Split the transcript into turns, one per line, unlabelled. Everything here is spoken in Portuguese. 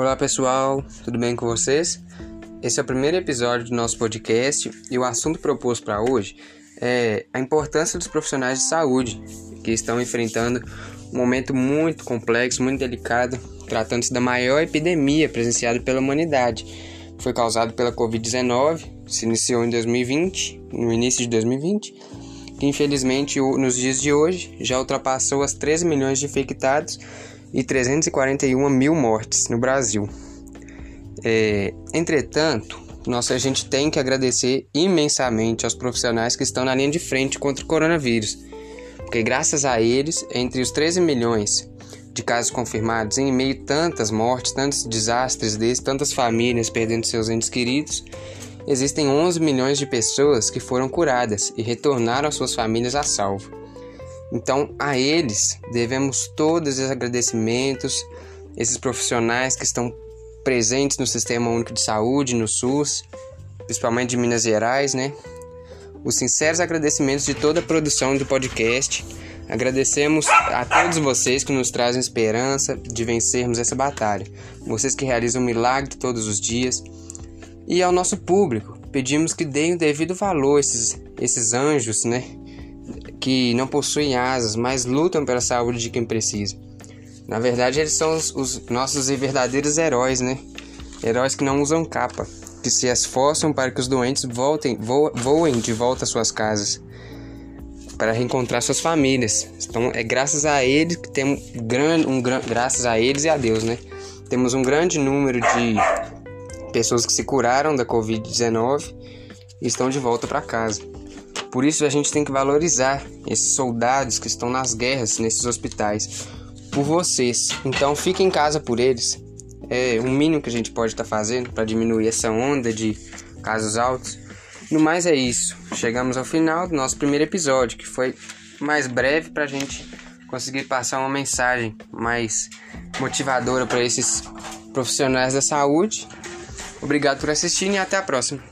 Olá pessoal, tudo bem com vocês? Esse é o primeiro episódio do nosso podcast e o assunto proposto para hoje é a importância dos profissionais de saúde que estão enfrentando um momento muito complexo, muito delicado, tratando-se da maior epidemia presenciada pela humanidade. Foi causado pela Covid-19, se iniciou em 2020, no início de 2020, que infelizmente nos dias de hoje já ultrapassou as 13 milhões de infectados e 341 mil mortes no Brasil. É, entretanto, nossa, a gente tem que agradecer imensamente aos profissionais que estão na linha de frente contra o coronavírus, porque graças a eles, entre os 13 milhões de casos confirmados, em meio a tantas mortes, tantos desastres desses, tantas famílias perdendo seus entes queridos, existem 11 milhões de pessoas que foram curadas e retornaram às suas famílias a salvo. Então, a eles devemos todos os agradecimentos, esses profissionais que estão presentes no Sistema Único de Saúde, no SUS, principalmente de Minas Gerais, né? Os sinceros agradecimentos de toda a produção do podcast. Agradecemos a todos vocês que nos trazem esperança de vencermos essa batalha. Vocês que realizam um milagre todos os dias. E ao nosso público, pedimos que deem o devido valor a esses, esses anjos, né? Que não possuem asas, mas lutam pela saúde de quem precisa. Na verdade, eles são os, os nossos verdadeiros heróis, né? Heróis que não usam capa, que se esforçam para que os doentes voltem, vo, voem de volta às suas casas, para reencontrar suas famílias. Então, é graças a eles que temos grande, um graças a eles e a Deus, né? Temos um grande número de pessoas que se curaram da Covid-19 e estão de volta para casa. Por isso a gente tem que valorizar esses soldados que estão nas guerras, nesses hospitais, por vocês. Então fique em casa por eles. É o mínimo que a gente pode estar tá fazendo para diminuir essa onda de casos altos. No mais é isso. Chegamos ao final do nosso primeiro episódio, que foi mais breve para a gente conseguir passar uma mensagem mais motivadora para esses profissionais da saúde. Obrigado por assistir e até a próxima.